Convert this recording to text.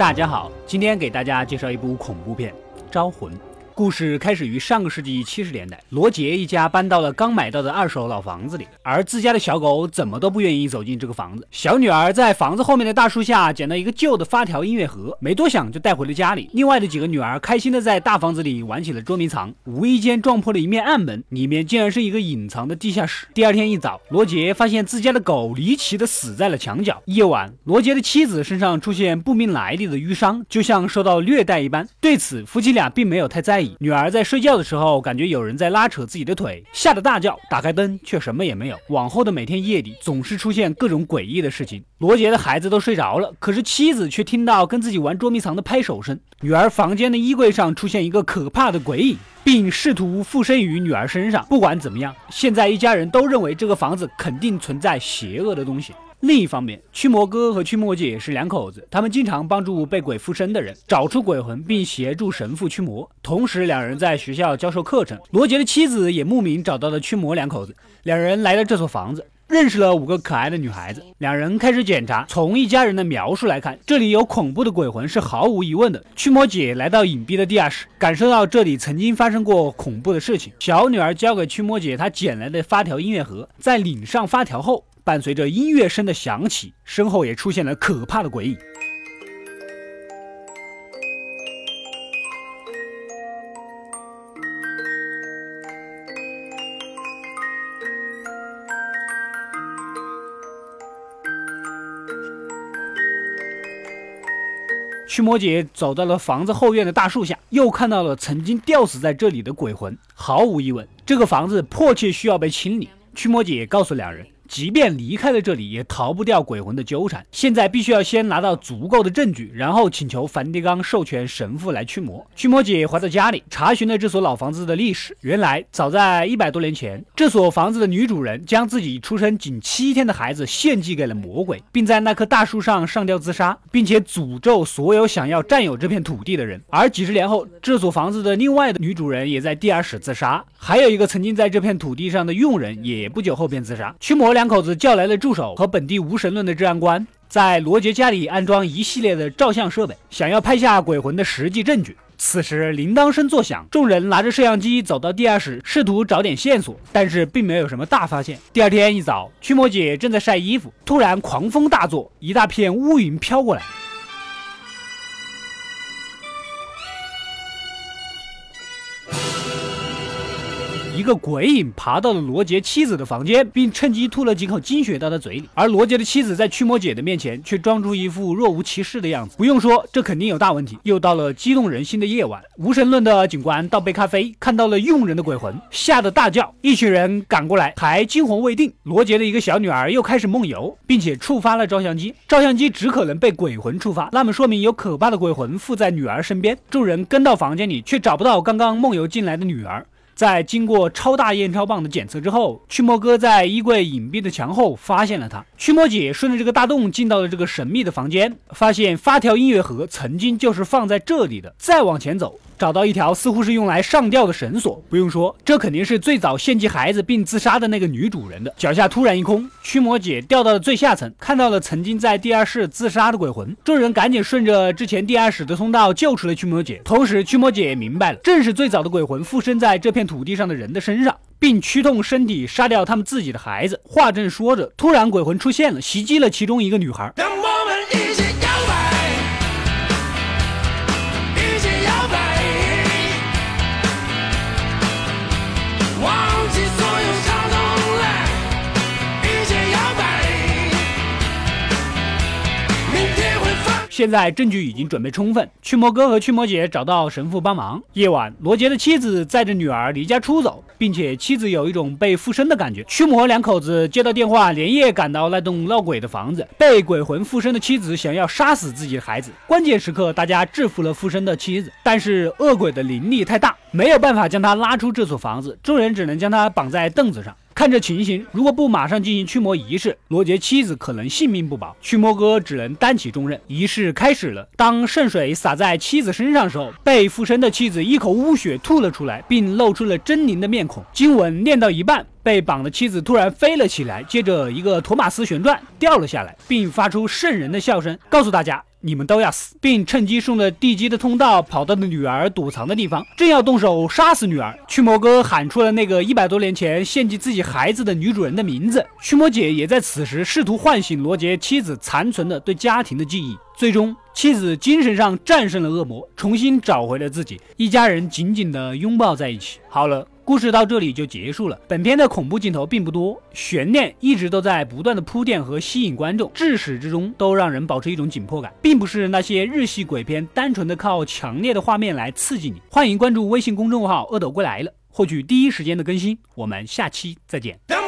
大家好，今天给大家介绍一部恐怖片《招魂》。故事开始于上个世纪七十年代，罗杰一家搬到了刚买到的二手老房子里，而自家的小狗怎么都不愿意走进这个房子。小女儿在房子后面的大树下捡到一个旧的发条音乐盒，没多想就带回了家里。另外的几个女儿开心的在大房子里玩起了捉迷藏，无意间撞破了一面暗门，里面竟然是一个隐藏的地下室。第二天一早，罗杰发现自家的狗离奇的死在了墙角。夜晚，罗杰的妻子身上出现不明来历的淤伤，就像受到虐待一般。对此，夫妻俩并没有太在意。女儿在睡觉的时候，感觉有人在拉扯自己的腿，吓得大叫。打开灯，却什么也没有。往后的每天夜里，总是出现各种诡异的事情。罗杰的孩子都睡着了，可是妻子却听到跟自己玩捉迷藏的拍手声。女儿房间的衣柜上出现一个可怕的鬼影，并试图附身于女儿身上。不管怎么样，现在一家人都认为这个房子肯定存在邪恶的东西。另一方面，驱魔哥和驱魔姐是两口子，他们经常帮助被鬼附身的人找出鬼魂，并协助神父驱魔。同时，两人在学校教授课程。罗杰的妻子也慕名找到了驱魔两口子，两人来到这所房子，认识了五个可爱的女孩子。两人开始检查。从一家人的描述来看，这里有恐怖的鬼魂是毫无疑问的。驱魔姐来到隐蔽的地下室，感受到这里曾经发生过恐怖的事情。小女儿交给驱魔姐她捡来的发条音乐盒，在拧上发条后。伴随着音乐声的响起，身后也出现了可怕的鬼影。驱魔姐走到了房子后院的大树下，又看到了曾经吊死在这里的鬼魂。毫无疑问，这个房子迫切需要被清理。驱魔姐告诉两人。即便离开了这里，也逃不掉鬼魂的纠缠。现在必须要先拿到足够的证据，然后请求梵蒂冈授权神父来驱魔。驱魔姐回到家里，查询了这所老房子的历史。原来，早在一百多年前，这所房子的女主人将自己出生仅七天的孩子献祭给了魔鬼，并在那棵大树上上吊自杀，并且诅咒所有想要占有这片土地的人。而几十年后，这所房子的另外的女主人也在地下室自杀。还有一个曾经在这片土地上的佣人，也不久后便自杀。驱魔两两口子叫来了助手和本地无神论的治安官，在罗杰家里安装一系列的照相设备，想要拍下鬼魂的实际证据。此时铃铛声作响，众人拿着摄像机走到地下室，试图找点线索，但是并没有什么大发现。第二天一早，驱魔姐正在晒衣服，突然狂风大作，一大片乌云飘过来。一个鬼影爬到了罗杰妻子的房间，并趁机吐了几口精血到他嘴里。而罗杰的妻子在驱魔姐的面前却装出一副若无其事的样子。不用说，这肯定有大问题。又到了激动人心的夜晚，无神论的警官倒杯咖啡，看到了佣人的鬼魂，吓得大叫。一群人赶过来，还惊魂未定。罗杰的一个小女儿又开始梦游，并且触发了照相机。照相机只可能被鬼魂触发，那么说明有可怕的鬼魂附在女儿身边。众人跟到房间里，却找不到刚刚梦游进来的女儿。在经过超大验钞棒的检测之后，驱魔哥在衣柜隐蔽的墙后发现了他。驱魔姐顺着这个大洞进到了这个神秘的房间，发现发条音乐盒曾经就是放在这里的。再往前走。找到一条似乎是用来上吊的绳索，不用说，这肯定是最早献祭孩子并自杀的那个女主人的。脚下突然一空，驱魔姐掉到了最下层，看到了曾经在地下室自杀的鬼魂。众人赶紧顺着之前地下室的通道救出了驱魔姐。同时，驱魔姐也明白了，正是最早的鬼魂附身在这片土地上的人的身上，并驱动身体杀掉他们自己的孩子。话正说着，突然鬼魂出现了，袭击了其中一个女孩。现在证据已经准备充分，驱魔哥和驱魔姐找到神父帮忙。夜晚，罗杰的妻子载着女儿离家出走，并且妻子有一种被附身的感觉。驱魔两口子接到电话，连夜赶到那栋闹鬼的房子。被鬼魂附身的妻子想要杀死自己的孩子，关键时刻大家制服了附身的妻子，但是恶鬼的灵力太大，没有办法将他拉出这所房子。众人只能将他绑在凳子上。看这情形，如果不马上进行驱魔仪式，罗杰妻子可能性命不保。驱魔哥只能担起重任。仪式开始了。当圣水洒在妻子身上时候，被附身的妻子一口污血吐了出来，并露出了狰狞的面孔。经文念到一半。被绑的妻子突然飞了起来，接着一个托马斯旋转掉了下来，并发出瘆人的笑声，告诉大家你们都要死，并趁机顺着地基的通道跑到了女儿躲藏的地方，正要动手杀死女儿。驱魔哥喊出了那个一百多年前献祭自己孩子的女主人的名字。驱魔姐也在此时试图唤醒罗杰妻子残存的对家庭的记忆。最终，妻子精神上战胜了恶魔，重新找回了自己，一家人紧紧地拥抱在一起。好了，故事到这里就结束了。本片的恐怖镜头并不多，悬念一直都在不断的铺垫和吸引观众，至始至终都让人保持一种紧迫感，并不是那些日系鬼片单纯的靠强烈的画面来刺激你。欢迎关注微信公众号“恶斗归来了”，获取第一时间的更新。我们下期再见。